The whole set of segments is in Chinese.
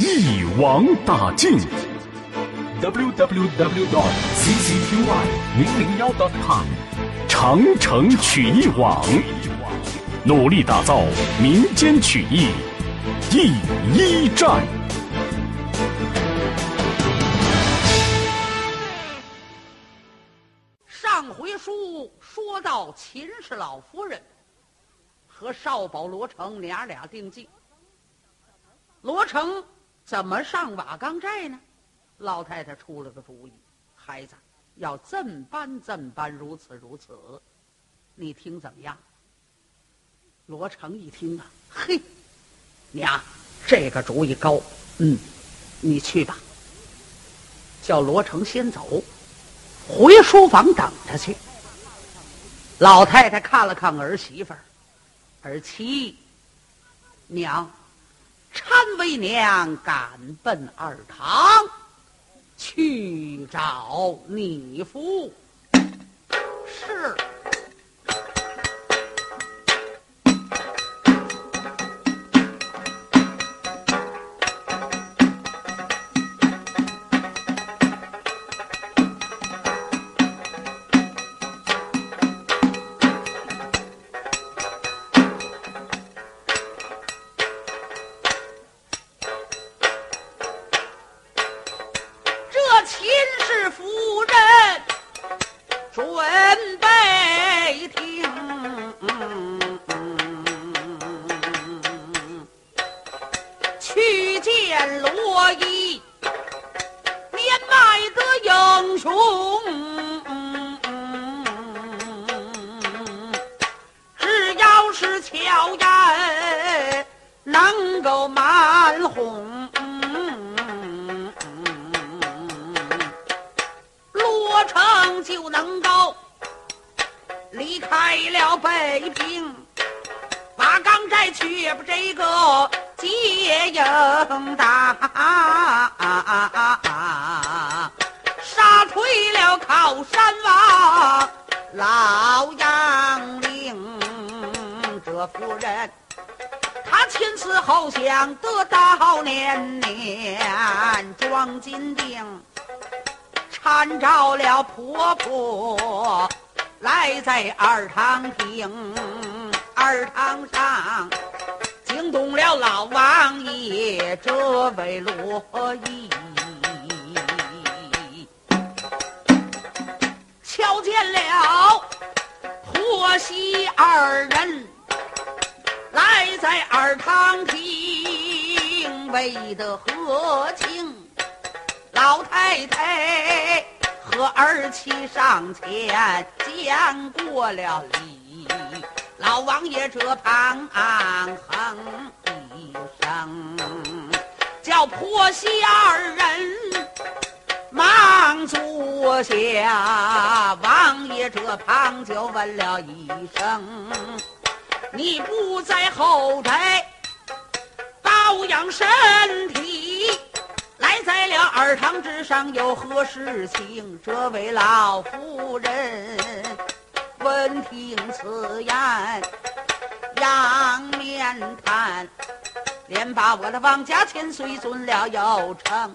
一网打尽。www dot ccqy 零零幺 dot com。长城曲艺网，努力打造民间曲艺第一站。上回书说到秦氏老夫人和少保罗成娘俩定计，罗成怎么上瓦岗寨呢？老太太出了个主意，孩子。要怎般怎般，如此如此，你听怎么样？罗成一听啊，嘿，娘，这个主意高，嗯，你去吧。叫罗成先走，回书房等着去。老太太看了看儿媳妇儿，儿妻，娘，为娘赶奔二堂。去找你夫，是。离开了北平，瓦岗寨去不这个接应打，杀退了靠山王老杨林。这妇人她亲思后想得到年年装金锭，缠着了婆婆。来在二堂厅二堂上惊动了老王爷这位罗衣瞧见了婆媳二人来在二堂厅为的何情老太太和儿妻上前见过了礼，老王爷这旁哼一声，叫婆媳二人忙坐下。王爷这旁就问了一声：“你不在后宅？”保养身体，在了二堂之上有何事情？这位老夫人闻听此言，仰面叹，连把我的王家千岁尊了又成，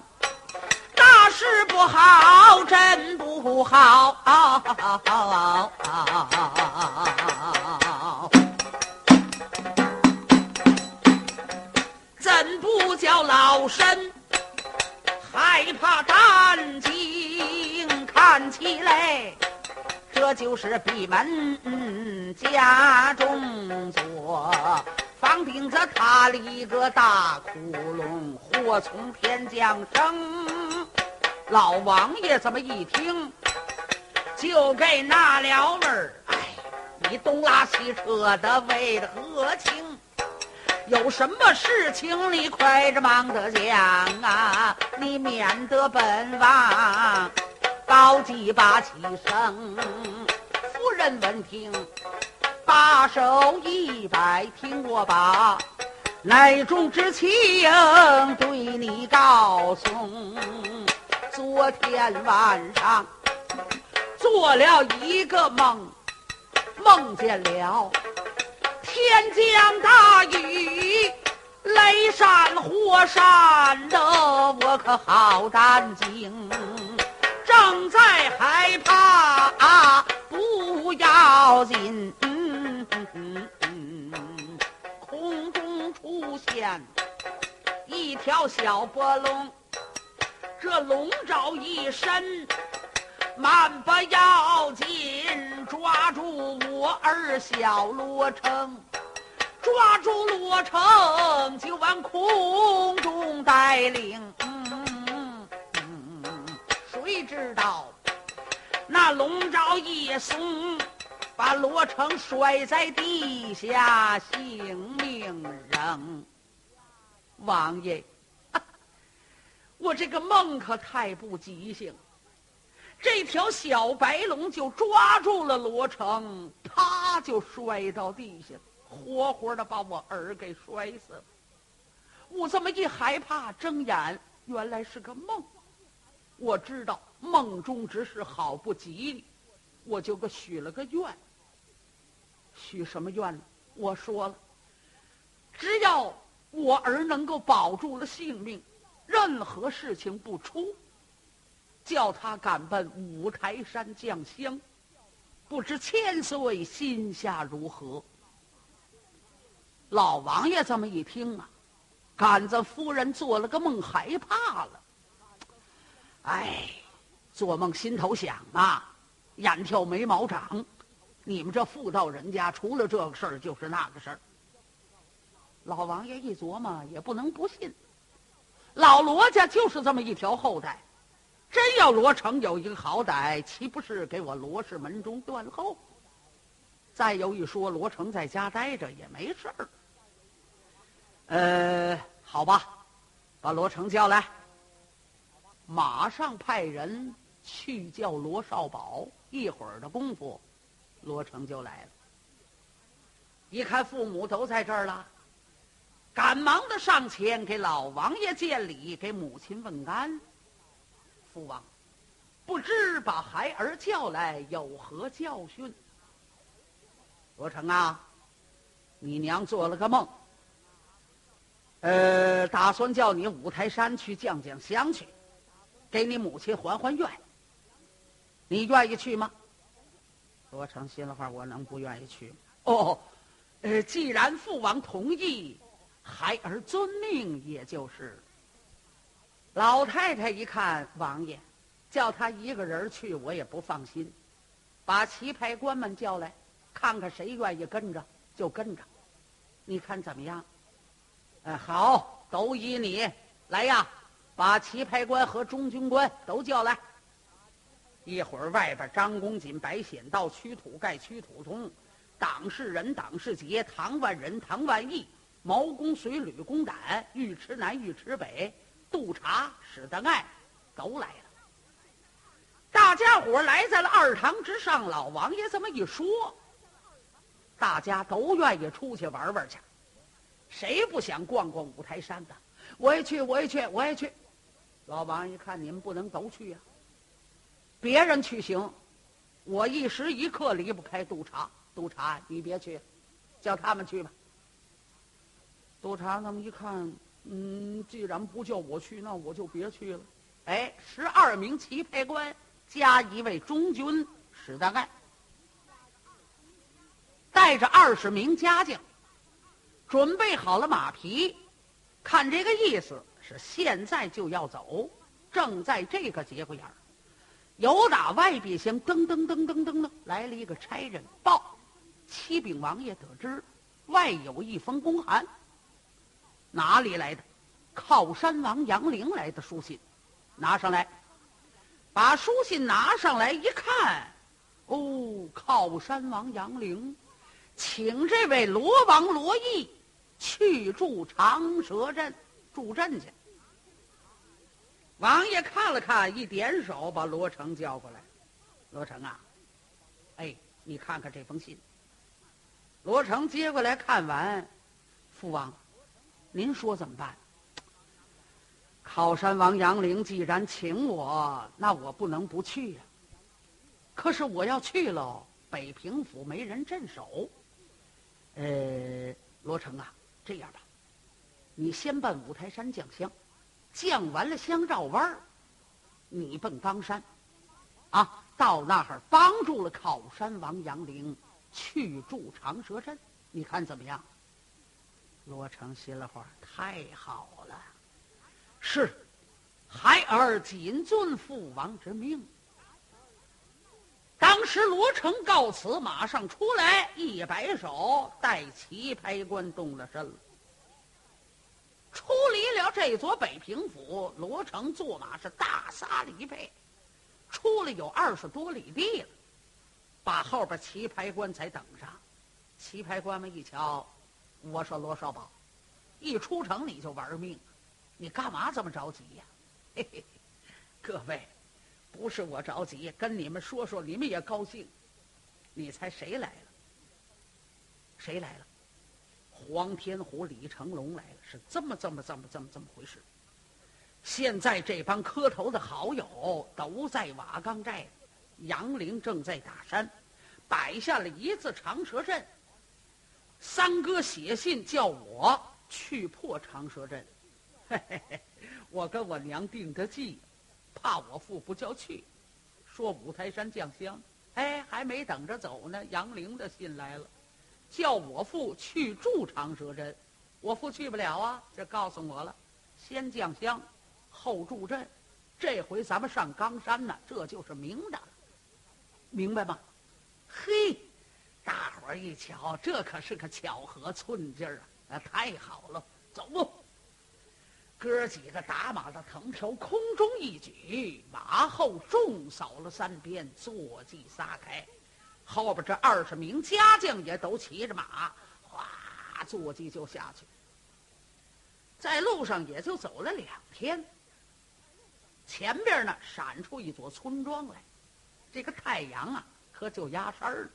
大事不好，真不好。叫就是闭门嗯家中坐，房顶子塌了一个大窟窿，祸从天降生。老王爷这么一听，就给纳了闷儿。哎，你东拉西扯的为了何情？有什么事情你快着忙的讲啊！你免得本王高祭把起声。夫人闻听，把手一摆，听我把内中之情对你告诉。昨天晚上做了一个梦，梦见了天降大雨。雷闪火闪的，我可好担惊，正在害怕，啊、不要紧。嗯空中出现一条小波龙，这龙爪一伸，慢不要紧，抓住我儿小罗成。抓住罗成，就往空中带领。谁知道那龙爪一松，把罗成摔在地下，性命扔。王爷，我这个梦可太不吉祥。这条小白龙就抓住了罗成，啪就摔到地下。活活的把我儿给摔死了。我这么一害怕，睁眼，原来是个梦。我知道梦中之事好不吉利，我就给许了个愿。许什么愿呢？我说了，只要我儿能够保住了性命，任何事情不出，叫他赶奔五台山降香，不知千岁心下如何。老王爷这么一听啊，杆子夫人做了个梦，害怕了。哎，做梦心头想啊，眼跳眉毛长。你们这妇道人家，除了这个事儿就是那个事儿。老王爷一琢磨，也不能不信。老罗家就是这么一条后代，真要罗成有一个好歹，岂不是给我罗氏门中断后？再有一说，罗成在家待着也没事儿。呃，好吧，把罗成叫来。马上派人去叫罗少宝。一会儿的功夫，罗成就来了。一看父母都在这儿了，赶忙的上前给老王爷见礼，给母亲问安。父王，不知把孩儿叫来有何教训？罗成啊，你娘做了个梦。呃，打算叫你五台山去降降香去，给你母亲还还愿。你愿意去吗？罗成心里话，我能不愿意去？哦，呃，既然父王同意，孩儿遵命，也就是。老太太一看王爷，叫他一个人去，我也不放心，把棋牌官们叫来，看看谁愿意跟着就跟着，你看怎么样？哎，好，都依你来呀！把棋牌官和中军官都叫来。一会儿，外边张公瑾、白显道、屈土盖、屈土通，党世仁、党世杰、唐万人、唐万义，毛公随、吕公胆、尉迟南、尉迟北，督察史德爱，都来了。大家伙来在了二堂之上，老王爷这么一说，大家都愿意出去玩玩去。谁不想逛逛五台山的？我也去，我也去，我也去。老王一看，你们不能都去呀。别人去行，我一时一刻离不开督察。督察，你别去，叫他们去吧。督察那么一看，嗯，既然不叫我去，那我就别去了。哎，十二名棋牌官加一位中军史大盖，带着二十名家将。准备好了马匹，看这个意思是现在就要走。正在这个节骨眼儿，有打外边厢噔噔噔噔噔的来了一个差人报：启禀王爷，得知外有一封公函。哪里来的？靠山王杨凌来的书信，拿上来。把书信拿上来一看，哦，靠山王杨凌，请这位罗王罗毅。去驻长蛇镇，助阵去。王爷看了看，一点手，把罗成叫过来。罗成啊，哎，你看看这封信。罗成接过来看完，父王，您说怎么办？靠山王杨凌既然请我，那我不能不去呀。可是我要去了，北平府没人镇守。呃，罗成啊，这样吧，你先办五台山降香，降完了香照弯儿，你奔冈山，啊，到那儿帮助了靠山王杨凌去驻长蛇阵，你看怎么样？罗成心里话，太好了，是，孩儿谨遵父王之命。当时罗成告辞，马上出来，一摆手，带旗牌官动了身了。出离了这座北平府，罗成坐马是大撒离背，出了有二十多里地了，把后边棋牌官才等上。棋牌官们一瞧，我说罗少宝，一出城你就玩命，你干嘛这么着急呀？嘿嘿，各位。不是我着急，跟你们说说，你们也高兴。你猜谁来了？谁来了？黄天虎、李成龙来了，是这么、这么、这么、这么、这么回事。现在这帮磕头的好友都在瓦岗寨，杨凌正在打山，摆下了一字长蛇阵。三哥写信叫我去破长蛇阵，嘿嘿嘿，我跟我娘定的计。怕我父不叫去，说五台山降香，哎，还没等着走呢，杨凌的信来了，叫我父去助长蛇阵，我父去不了啊，这告诉我了，先降香，后助阵，这回咱们上冈山呢，这就是明的，明白吗？嘿，大伙儿一瞧，这可是个巧合寸劲儿啊，那太好了，走不？哥几个打马的藤条空中一举，马后重扫了三鞭，坐骑撒开，后边这二十名家将也都骑着马，哗，坐骑就下去。在路上也就走了两天，前边呢闪出一座村庄来，这个太阳啊可就压山了。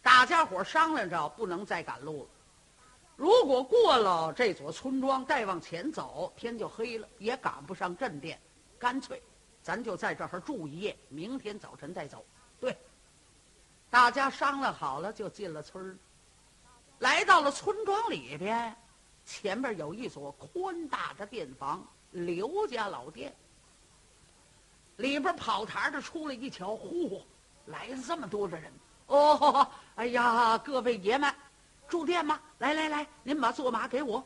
大家伙商量着，不能再赶路了。如果过了这座村庄，再往前走，天就黑了，也赶不上镇店。干脆，咱就在这儿住一夜，明天早晨再走。大家商量好了，就进了村儿。来到了村庄里边，前面有一所宽大的店房，刘家老店。里边跑台的出来一瞧，嚯，来了这么多的人！哦，哎呀，各位爷们。住店吗？来来来，您把坐马给我。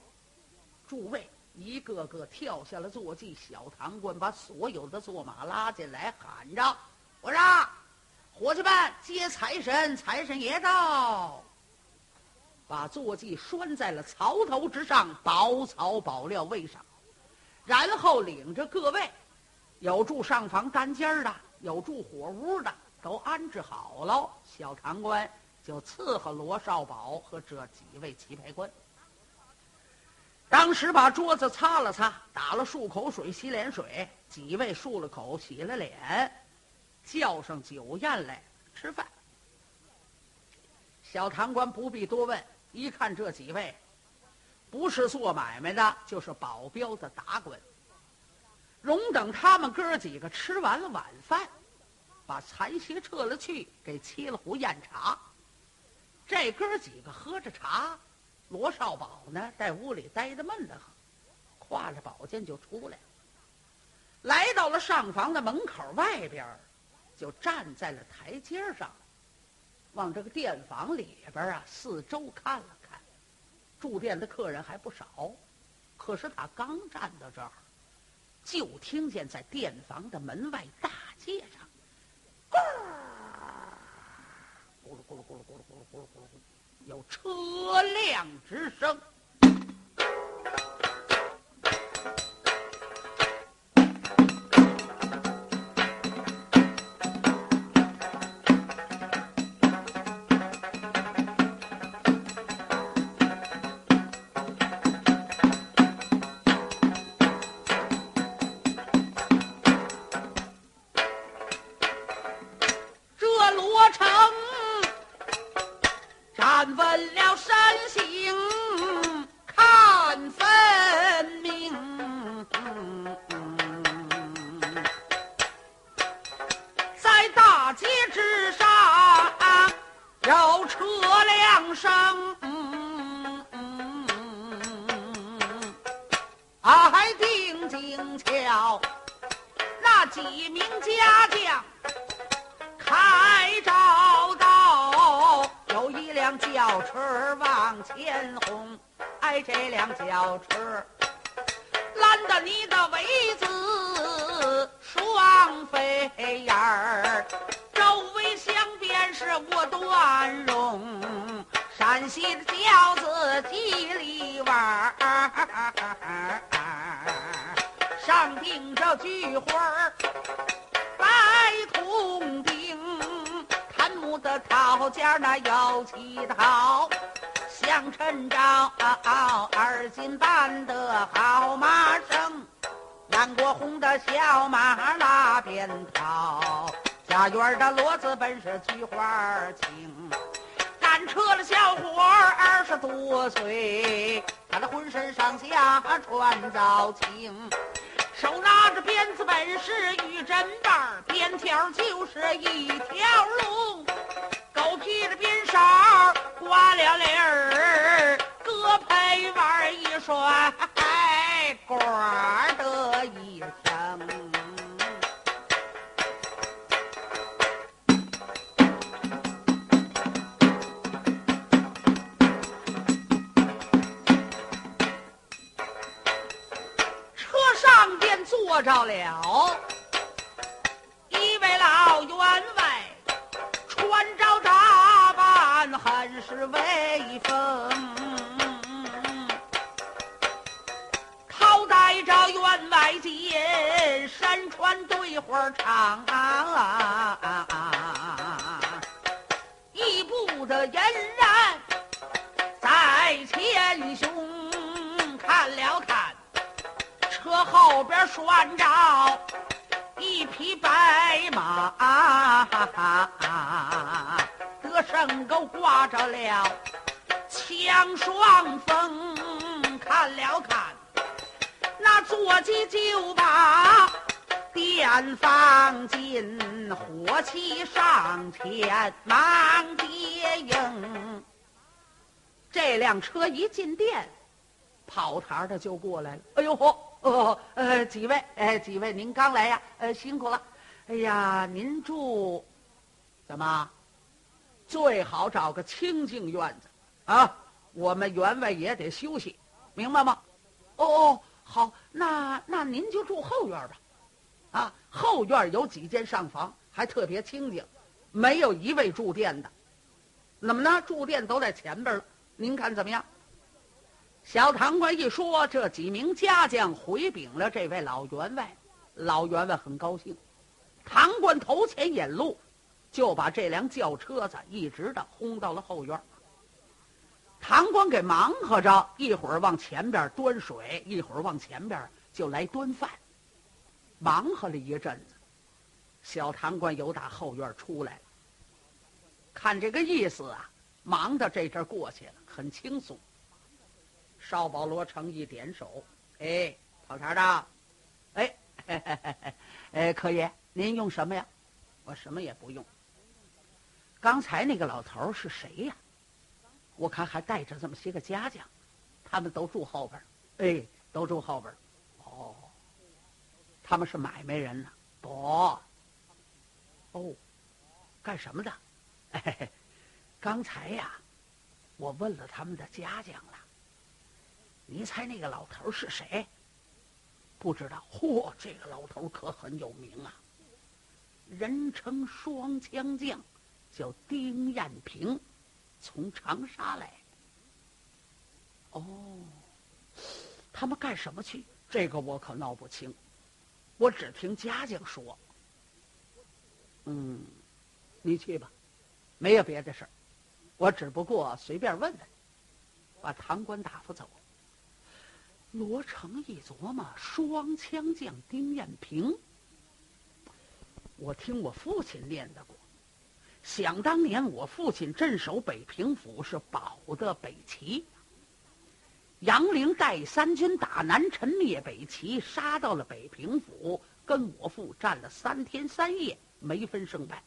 诸位一个个跳下了坐骑，小堂官把所有的坐马拉进来，喊着：“我让，伙计们接财神，财神爷到！”把坐骑拴在了槽头之上，宝草宝料位上，然后领着各位，有住上房单间的，有住火屋的，都安置好了。小堂官。就伺候罗少宝和这几位棋牌官。当时把桌子擦了擦，打了漱口水、洗脸水，几位漱了口、洗了脸，叫上酒宴来吃饭。小堂官不必多问，一看这几位，不是做买卖的，就是保镖的打滚。容等他们哥几个吃完了晚饭，把残席撤了去，给沏了壶酽茶。这哥几个喝着茶，罗少宝呢在屋里待得闷得很，挎着宝剑就出来了，来到了上房的门口外边，就站在了台阶上，往这个店房里边啊四周看了看，住店的客人还不少，可是他刚站到这儿，就听见在店房的门外大街上，咕噜咕噜咕噜咕噜咕噜。有车辆之声。轿车往前轰，哎，这辆轿车拦得你的尾子双飞燕儿。周围镶边是我段荣，陕西的轿子几里弯儿，上顶着菊花白的套件那有七套，相衬着二斤半的好马绳，南国红的小马拉鞭套。家园的骡子本是菊花青，赶车的小伙二十多岁，他的浑身上下穿皂青，手拿着是玉针棒，鞭条就是一条龙，狗皮的鞭梢挂了铃儿，胳配腕一甩，呱的一声。坐着了巾，身穿对花长，一步的嫣然在前胸看了看。车后边拴着一匹白马，得胜钩挂着了枪双锋。看了看，那坐骑就把电放进，火气上前忙接应。这辆车一进店，跑堂的就过来了。哎呦嚯！哦，呃，几位，哎，几位，您刚来呀？呃，辛苦了。哎呀，您住，怎么？最好找个清静院子啊！我们员外也得休息，明白吗？哦哦，好，那那您就住后院吧。啊，后院有几间上房，还特别清静，没有一位住店的。怎么呢？住店都在前边了。您看怎么样？小堂官一说，这几名家将回禀了这位老员外，老员外很高兴。堂官头前引路，就把这辆轿车子一直的轰到了后院。堂官给忙活着，一会儿往前边端水，一会儿往前边就来端饭。忙活了一阵子，小堂官又打后院出来了。看这个意思啊，忙的这阵过去了，很轻松。少保罗成一点手，哎，跑茬的，哎，哎，可爷，您用什么呀？我什么也不用。刚才那个老头是谁呀？我看还带着这么些个家将，他们都住后边哎，都住后边哦，他们是买卖人呢？不，哦，干什么的？哎，刚才呀，我问了他们的家将了。你猜那个老头是谁？不知道。嚯，这个老头可很有名啊，人称双枪将，叫丁彦平，从长沙来。哦，他们干什么去？这个我可闹不清。我只听家将说。嗯，你去吧，没有别的事儿。我只不过随便问问，把堂官打发走。罗成一琢磨，双枪将丁彦平，我听我父亲念叨过。想当年，我父亲镇守北平府，是保的北齐。杨凌带三军打南陈，灭北齐，杀到了北平府，跟我父战了三天三夜，没分胜败。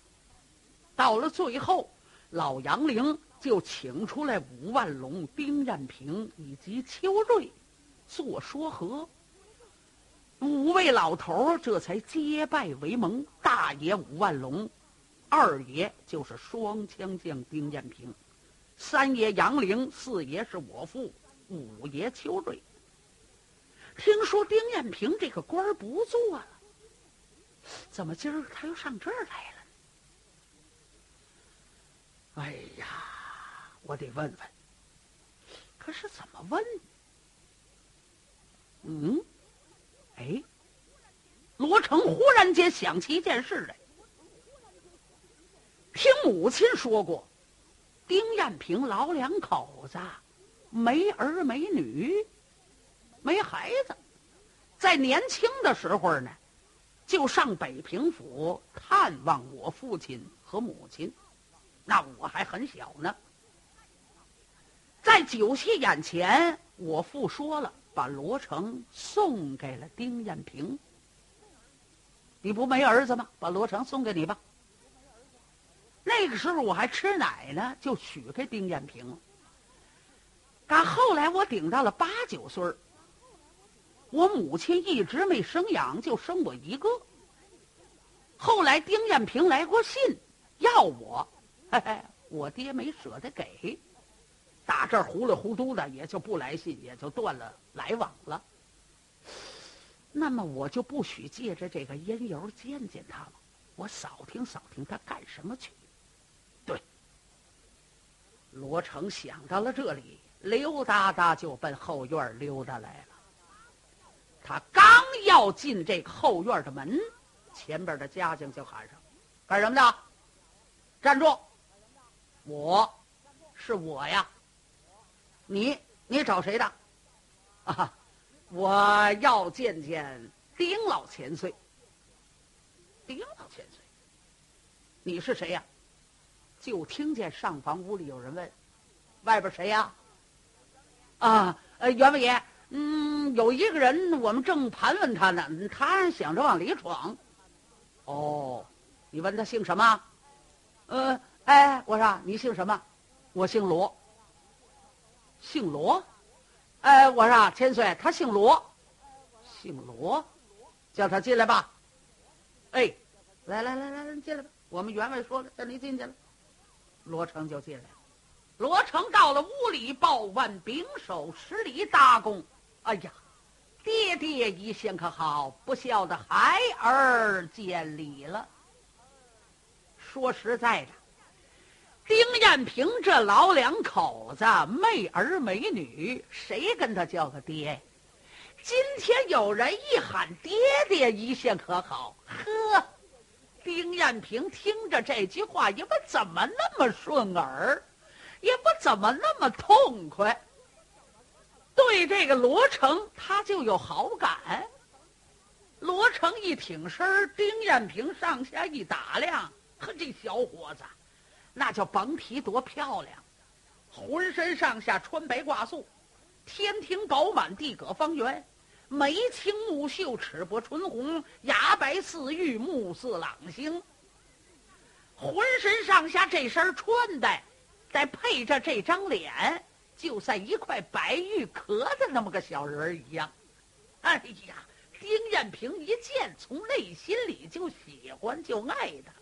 到了最后，老杨凌就请出来武万龙、丁彦平以及邱瑞做说和。五位老头儿这才结拜为盟，大爷武万龙，二爷就是双枪将丁彦平，三爷杨凌，四爷是我父，五爷邱瑞。听说丁彦平这个官儿不做了，怎么今儿他又上这儿来了？哎呀，我得问问。可是怎么问？嗯，哎，罗成忽然间想起一件事来。听母亲说过，丁彦平老两口子没儿没女，没孩子，在年轻的时候呢，就上北平府探望我父亲和母亲。那我还很小呢，在酒席眼前，我父说了，把罗成送给了丁艳平。你不没儿子吗？把罗成送给你吧。那个时候我还吃奶呢，就许给丁艳平了。赶后来我顶到了八九岁我母亲一直没生养，就生我一个。后来丁艳平来过信，要我。嘿嘿，我爹没舍得给，打这儿糊里糊涂的，也就不来信，也就断了来往了。那么我就不许借着这个烟油见见他了，我扫听扫听他干什么去。对，罗成想到了这里，溜达达就奔后院溜达来了。他刚要进这个后院的门，前边的家将就喊上：“干什么的？站住！”我，是我呀。你你找谁的？啊，我要见见丁老千岁。丁老千岁，你是谁呀？就听见上房屋里有人问：“外边谁呀？”，啊呃，袁伟爷，嗯，有一个人，我们正盘问他呢，他想着往里闯。哦，你问他姓什么？呃。哎，我说你姓什么？我姓罗。姓罗？哎，我说千岁，他姓罗。姓罗，叫他进来吧。哎，来来来来来，进来吧。我们员外说了，叫你进去了。罗成就进来。罗成到了屋里，报万秉手十里大功。哎呀，爹爹一向可好？不孝的孩儿见礼了。说实在的。丁艳萍这老两口子没儿没女，谁跟他叫个爹？今天有人一喊爹爹，一向可好？呵，丁艳萍听着这句话，也不怎么那么顺耳，也不怎么那么痛快。对这个罗成，他就有好感。罗成一挺身，丁艳萍上下一打量，呵，这小伙子。那叫甭提多漂亮，浑身上下穿白挂素，天庭饱满，地阁方圆，眉清目秀，齿薄唇红，牙白似玉，目似朗星。浑身上下这身穿戴，再配着这张脸，就像一块白玉壳的那么个小人儿一样。哎呀，丁艳萍一见，从内心里就喜欢，就爱他。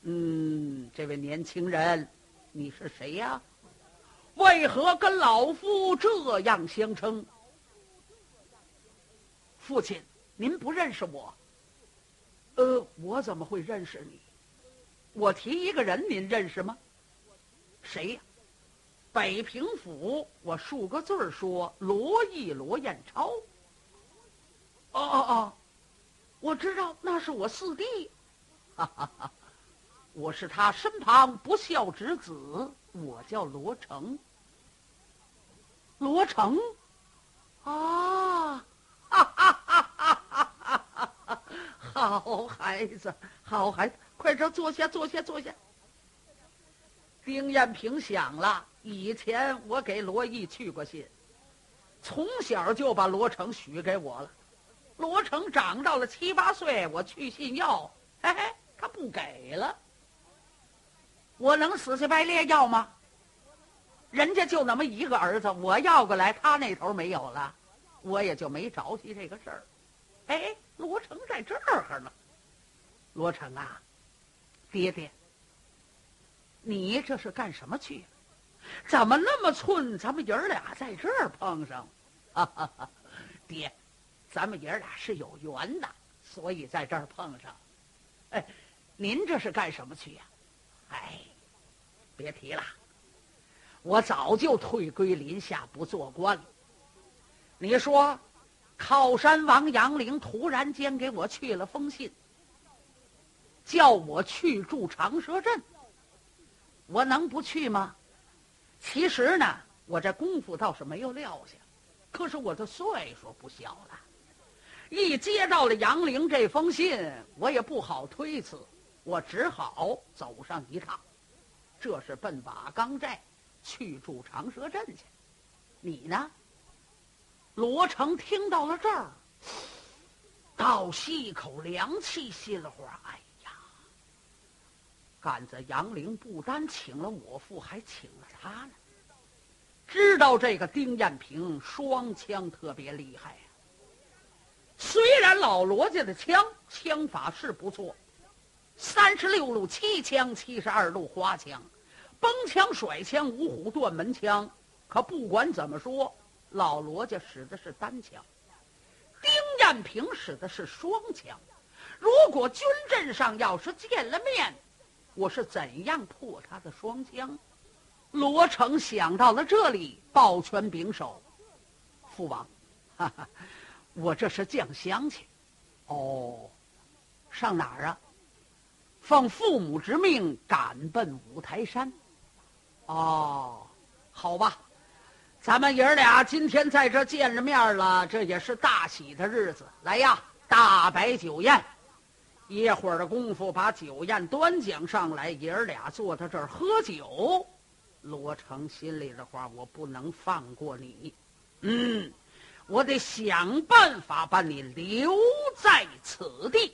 嗯，这位年轻人，你是谁呀？为何跟老夫这样相称？父亲，您不认识我？呃，我怎么会认识你？我提一个人，您认识吗？谁呀？北平府，我数个字儿说，罗毅、罗彦超。哦哦哦，我知道，那是我四弟。哈哈哈。我是他身旁不孝之子，我叫罗成。罗成，啊，哈哈哈！好孩子，好孩子，快这坐下，坐下，坐下。丁艳萍想了，以前我给罗毅去过信，从小就把罗成许给我了。罗成长到了七八岁，我去信要，嘿嘿，他不给了。我能死乞白咧要吗？人家就那么一个儿子，我要过来，他那头没有了，我也就没着急这个事儿。哎，罗成在这儿呢。罗成啊，爹爹，你这是干什么去？怎么那么寸？咱们爷儿俩在这儿碰上？哈哈哈，爹，咱们爷儿俩是有缘的，所以在这儿碰上。哎，您这是干什么去呀？哎，别提了。我早就退归林下，不做官了。你说，靠山王杨凌突然间给我去了封信，叫我去住长蛇镇，我能不去吗？其实呢，我这功夫倒是没有撂下，可是我的岁数不小了，一接到了杨凌这封信，我也不好推辞，我只好走上一趟，这是奔瓦岗寨。去住长蛇镇去，你呢？罗成听到了这儿，倒吸一口凉气，心里话：哎呀，杆子杨凌不单请了我父，还请了他呢。知道这个丁艳平双枪特别厉害呀。虽然老罗家的枪枪法是不错，三十六路七枪，七十二路花枪。崩枪、甩枪、五虎断门枪，可不管怎么说，老罗家使的是单枪，丁艳平使的是双枪。如果军阵上要是见了面，我是怎样破他的双枪？罗成想到了这里，抱拳拱手：“父王，哈哈，我这是降乡去。哦，上哪儿啊？奉父母之命，赶奔五台山。”哦，好吧，咱们爷儿俩今天在这见着面了，这也是大喜的日子。来呀，大摆酒宴，一会儿的功夫把酒宴端讲上来，爷儿俩坐在这儿喝酒。罗成心里的话，我不能放过你，嗯，我得想办法把你留在此地。